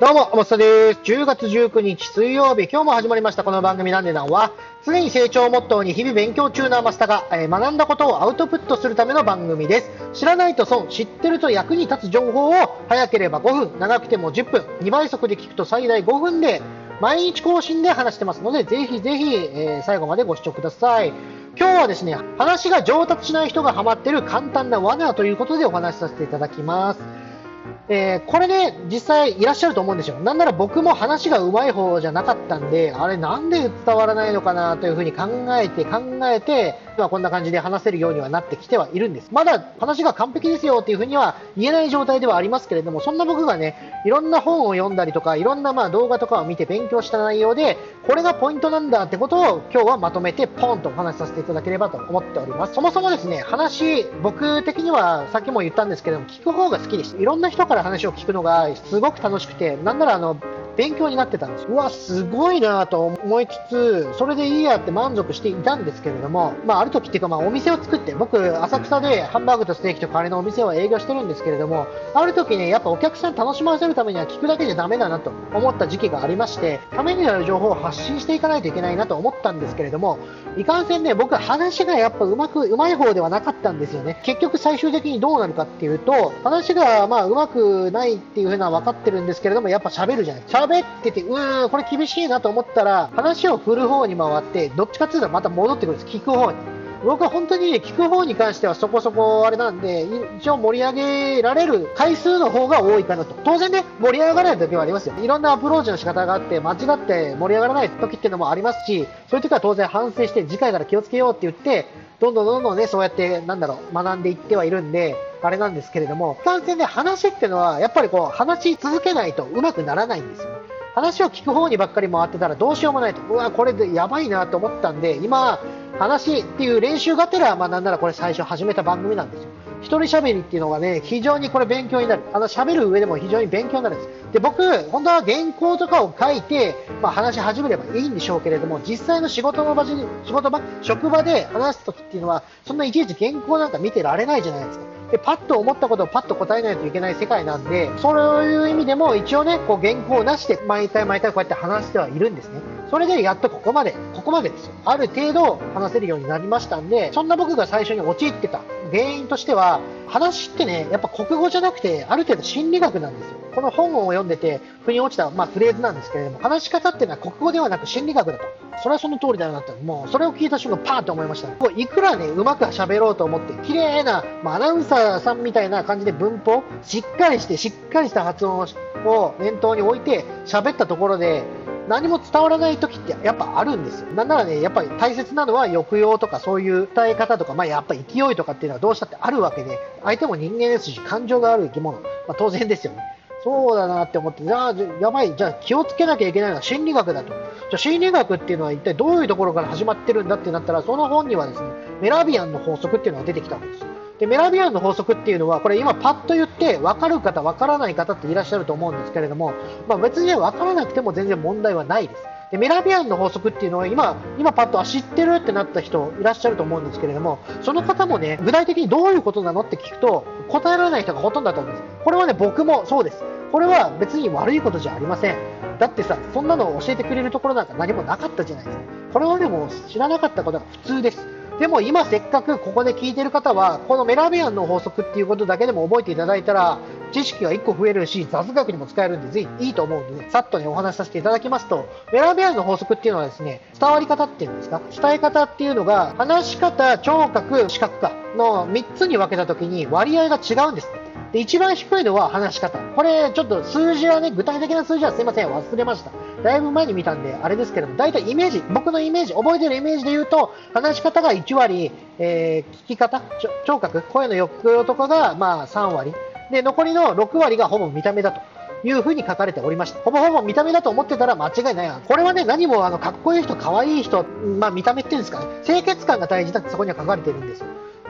どうも、おもさです。10月19日水曜日、今日も始まりましたこの番組なんでなんは、常に成長をモットーに日々勉強中のマスタが、えー、学んだことをアウトプットするための番組です。知らないと損、知ってると役に立つ情報を早ければ5分、長くても10分、2倍速で聞くと最大5分で、毎日更新で話してますので、ぜひぜひ、えー、最後までご視聴ください。今日はですね、話が上達しない人がハマってる簡単な罠ということでお話しさせていただきます。えー、これね、実際いらっしゃると思うんですよ。なんなら僕も話が上手い方じゃなかったんで、あれなんで伝わらないのかなというふうに考えて考えて、今こんな感じで話せるようにはなってきてはいるんです。まだ話が完璧ですよっていうふうには言えない状態ではありますけれども、そんな僕がね、いろんな本を読んだりとか、いろんなまあ動画とかを見て勉強した内容で、これがポイントなんだってことを今日はまとめてポンとお話しさせていただければと思っております。そもそもですね、話、僕的にはさっきも言ったんですけども、聞く方が好きです。いろんな人から話を聞くのがすごく楽しくて、なんならあの、勉強になってたんです。うわ、すごいなと思いつつ、それでいいやって満足していたんですけれども、まあ、ある時っていうか、まあ、お店を作って、僕、浅草でハンバーグとステーキとカレーのお店を営業してるんですけれども、ある時ね、やっぱお客さん楽しませるためには聞くだけじゃダメだなと思った時期がありまして、ためになる情報を発信していかないといけないなと思ったんですけれども、いかんせんね、僕話がやっぱうまく、うまい方ではなかったんですよね。結局最終的にどうなるかっていうと、話がまあうまくないっていう風な分かってるんですけれども、やっぱ喋るじゃないですか。喋ってて、うーん、これ厳しいなと思ったら、話を振る方に回って、どっちかっていうとまた戻ってくるんです。聞く方に。僕は本当に聞く方に関してはそこそこあれなんで、一応盛り上げられる回数の方が多いかなと。当然ね、盛り上がらない時はありますよ。いろんなアプローチの仕方があって、間違って盛り上がらない時っていうのもありますし、そういう時は当然反省して次回から気をつけようって言って、どんどんどんどんね、そうやって、なんだろう、学んでいってはいるんで、あれなんですけれども、単線で話ってのは、やっぱりこう、話し続けないと上手くならないんですよね。話を聞く方にばっかり回ってたらどうしようもないと、うわ、これでやばいなと思ったんで、今、話っていう練習がてら、まあなんならこれ最初始めた番組なんですよ。一人喋りっていうのがね、非常にこれ勉強になる。あの喋る上でも非常に勉強になるんです。で、僕、本当は原稿とかを書いて、まあ話し始めればいいんでしょうけれども、実際の仕事の場に、仕事場、職場で話すときっていうのは、そんないちいち原稿なんか見てられないじゃないですか。で、パッと思ったことをパッと答えないといけない世界なんで、そういう意味でも一応ね、こう原稿をなして、毎回毎回こうやって話してはいるんですね。それでやっとここまで、ここまでですよ。ある程度話せるようになりましたんで、そんな僕が最初に陥ってた原因としては、話ってね、やっぱ国語じゃなくて、ある程度心理学なんですよ。この本を読んでて、腑に落ちた、まあ、フレーズなんですけれども、話し方っていうのは国語ではなく心理学だと。それはその通りだよなって、もうそれを聞いた瞬間、パーンと思いました、ね。いくらね、うまく喋ろうと思って、綺麗な、まあ、アナウンサーさんみたいな感じで文法、しっかりして、しっかりした発音を念頭に置いて、喋ったところで、何も伝わらない時ってやっぱあるんですよ。なんならね、やっぱり大切なのは抑揚とかそういう伝え方とか、まあやっぱ勢いとかっていうのはどうしたってあるわけで、相手も人間ですし、感情がある生き物、まあ当然ですよね。そうだなって思って、じゃあ、やばい、じゃあ気をつけなきゃいけないのは心理学だと。じゃあ心理学っていうのは一体どういうところから始まってるんだってなったら、その本にはですね、メラビアンの法則っていうのが出てきたんですよ。で、メラビアンの法則っていうのは、これ今パッと言って分かる方、分からない方っていらっしゃると思うんですけれども、まあ、別に分からなくても全然問題はないです。でメラビアンの法則っていうのは今、今パッと知ってるってなった人いらっしゃると思うんですけれども、その方もね、具体的にどういうことなのって聞くと、答えられない人がほとんどだと思うんです。これはね、僕もそうです。これは別に悪いことじゃありません。だってさ、そんなのを教えてくれるところなんか何もなかったじゃないですか。これはでも知らなかったことが普通です。でも今せっかくここで聞いてる方は、このメラビアンの法則っていうことだけでも覚えていただいたら、知識が1個増えるし、雑学にも使えるんで、ぜひいいと思うんでね、さっとね、お話しさせていただきますと、メラビアンの法則っていうのはですね、伝わり方っていうんですか、伝え方っていうのが、話し方、聴覚、視覚化の3つに分けたときに割合が違うんです。で、一番低いのは話し方。これ、ちょっと数字はね、具体的な数字はすいません、忘れました。だいぶ前に見たんで、あれですけども、大体イメージ、僕のイメージ、覚えてるイメージで言うと、話し方が1割、えー、聞き方、聴覚、声の抑揚とかが、まあ、3割。で、残りの6割がほぼ見た目だと。いう風に書かれておりました。ほぼほぼ見た目だと思ってたら間違いないわ。これはね、何もあの、かっこいい人、可愛い人、まあ見た目っていうんですかね、清潔感が大事だってそこには書かれてるんですよ。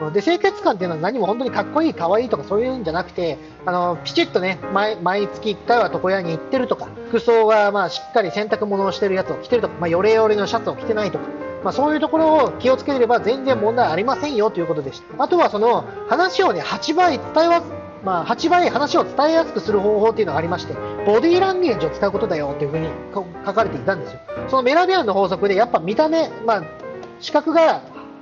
で、清潔感っていうのは何も本当にかっこいい、可愛いいとかそういうんじゃなくて、あの、ピチッとね、毎毎月1回は床屋に行ってるとか、服装がまあしっかり洗濯物をしてるやつを着てるとか、まあ、ヨレヨレのシャツを着てないとか、まあ、そういうところを気をつければ全然問題ありませんよということでした。あとはその話をね、8倍伝えわまあ、8倍話を伝えやすくする方法っていうのがありまして、ボディーランゲージを使うことだよっていうふうに書かれていたんですよ。そのメラビアンの法則で、やっぱ見た目、まあ、視覚が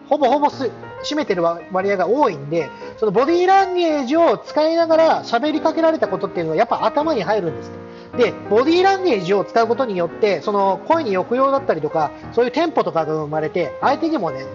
ほぼほぼす占めてる割合が多いんで、そのボディーランゲージを使いながら喋りかけられたことっていうのはやっぱ頭に入るんです。で、ボディーランゲージを使うことによって、その声に抑揚だったりとか、そういうテンポとかが生まれて、相手にもね、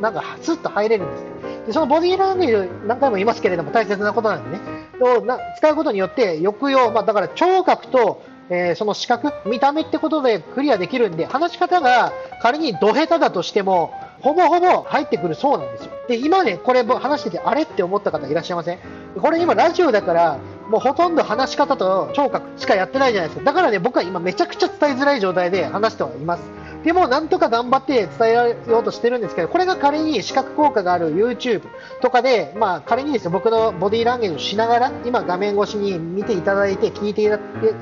なんかスッと入れるんですでそのボディーランゲージ、何回も言いますけれども、大切なことなんでね、をな使うことによって、抑揚、まあ、だから聴覚と、えー、その視覚、見た目ってことでクリアできるんで、話し方が仮にど下手だとしても、ほぼほぼ入ってくるそうなんですよ。で、今ね、これ話してて、あれって思った方いらっしゃいません？これ今ラジオだから、もうほとんど話し方と聴覚しかやってないじゃないですか。だからね、僕は今めちゃくちゃ伝えづらい状態で話してはいます。でも、なんとか頑張って伝えようとしてるんですけど、これが仮に視覚効果がある YouTube とかで、まあ、仮にですよ、僕のボディーランゲージをしながら、今画面越しに見ていただいて、聞いてい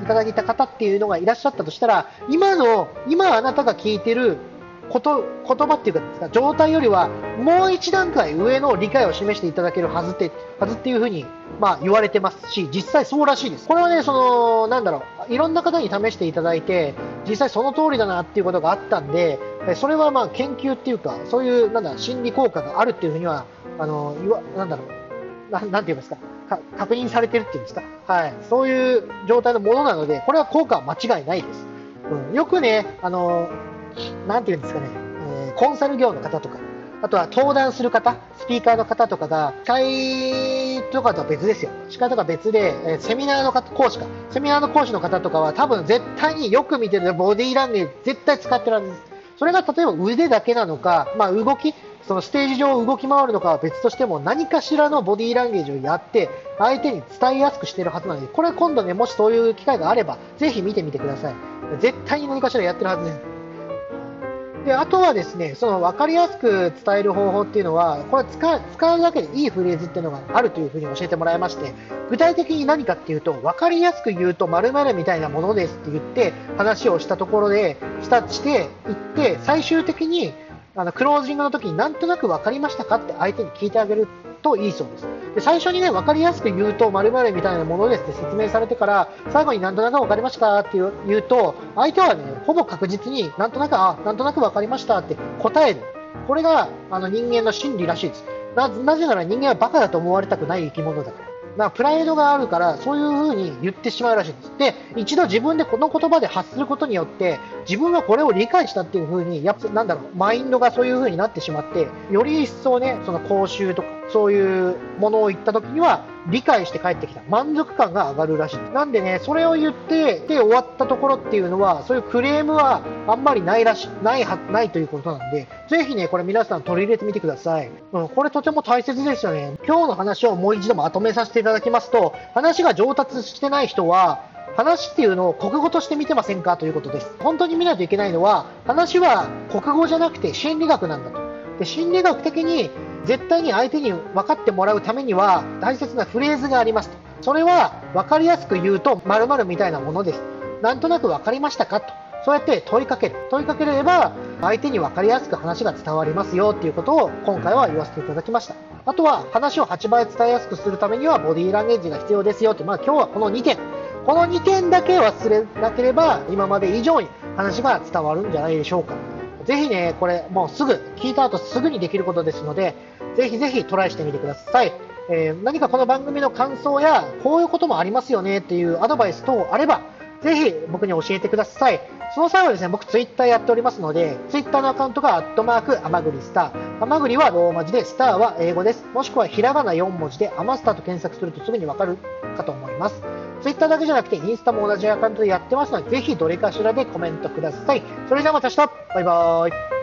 ただいた方っていうのがいらっしゃったとしたら、今の、今あなたが聞いてること言葉っていうか状態よりはもう一段階上の理解を示していただけるはずってはずっていうふうに、まあ、言われてますし実際そうらしいです。これはねそのなんだろういろんな方に試していただいて実際その通りだなっていうことがあったんでそれはまあ研究っていうかそういうなんだ心理効果があるっていうふうにはあのいわなんだろうななんて言いますかか確認されてるっていうんですか、はい、そういう状態のものなのでこれは効果は間違いないです、うん、よくねあのなんていうんですかね、えー、コンサル業の方とか、あとは登壇する方、スピーカーの方とかが、司会とかとは別ですよ。司会とか別で、えー、セミナーの方、講師か。セミナーの講師の方とかは多分絶対によく見てるボディーランゲージ絶対使ってるはずです。それが例えば腕だけなのか、まあ動き、そのステージ上動き回るのかは別としても何かしらのボディーランゲージをやって相手に伝えやすくしてるはずなのでこれ今度ねもしそういう機会があればぜひ見てみてください絶対に何かしらやってるはずですであとはですねその分かりやすく伝える方法っていうのはこれ使使うだけでいいフレーズっていうのがあるというふうに教えてもらいまして具体的に何かっていうと分かりやすく言うと〇〇みたいなものですって言って話をしたところでしたしていって最終的にあのクロージングの時になんとなく分かりましたかって相手に聞いてあげるといいそうです。で最初にね、分かりやすく言うと、〇〇みたいなものですって説明されてから、最後になんとなく分かりましたって言うと、相手はね、ほぼ確実になんとなく、あ、なんとなく分かりましたって答える。これがあの人間の心理らしいです。ななぜなら人間はバカだと思われたくない生き物だから。まあ、プライドがあるから、そういうふうに言ってしまうらしいんです。で、一度自分でこの言葉で発することによって、自分はこれを理解したっていうふうに、やっぱ、なんだろう、マインドがそういうふうになってしまって、より一層ね、その講習とか、そういうものを言った時には、理解して帰ってきた。満足感が上がるらしい。なんでね、それを言って、で終わったところっていうのは、そういうクレームはあんまりないらしい、ないは、ないということなんで、ぜひね、これ皆さん取り入れてみてください。うん、これとても大切ですよね。今日の話をもう一度まとめさせていただきますと、話が上達してない人は、話っていうのを国語として見てませんかということです。本当に見ないといけないのは、話は国語じゃなくて心理学なんだと。で心理学的に絶対に相手に分かってもらうためには大切なフレーズがありますと。それは分かりやすく言うと〇〇みたいなものです。なんとなく分かりましたか？と。そうやって問いかける。問いかければ相手に分かりやすく話が伝わりますよっていうことを今回は言わせていただきました。あとは話を8倍伝えやすくするためにはボディーランゲージが必要ですよって、まあ今日はこの2点。この2点だけ忘れなければ今まで以上に話が伝わるんじゃないでしょうか。ぜひね、これもうすぐ、聞いた後すぐにできることですので、ぜひぜひトライしてみてください。えー、何かこの番組の感想や、こういうこともありますよねっていうアドバイス等あれば、ぜひ僕に教えてください。その際はですね、僕ツイッターやっておりますので、ツイッターのアカウントがアットマーク、アマグリスター。アマグリはローマ字で、スターは英語です。もしくはひらがな4文字で、アマスターと検索するとすぐにわかるかと思います。ツイッターだけじゃなくて、インスタも同じアカウントでやってますので、ぜひどれかしらでコメントください。それではまた明日バイバーイ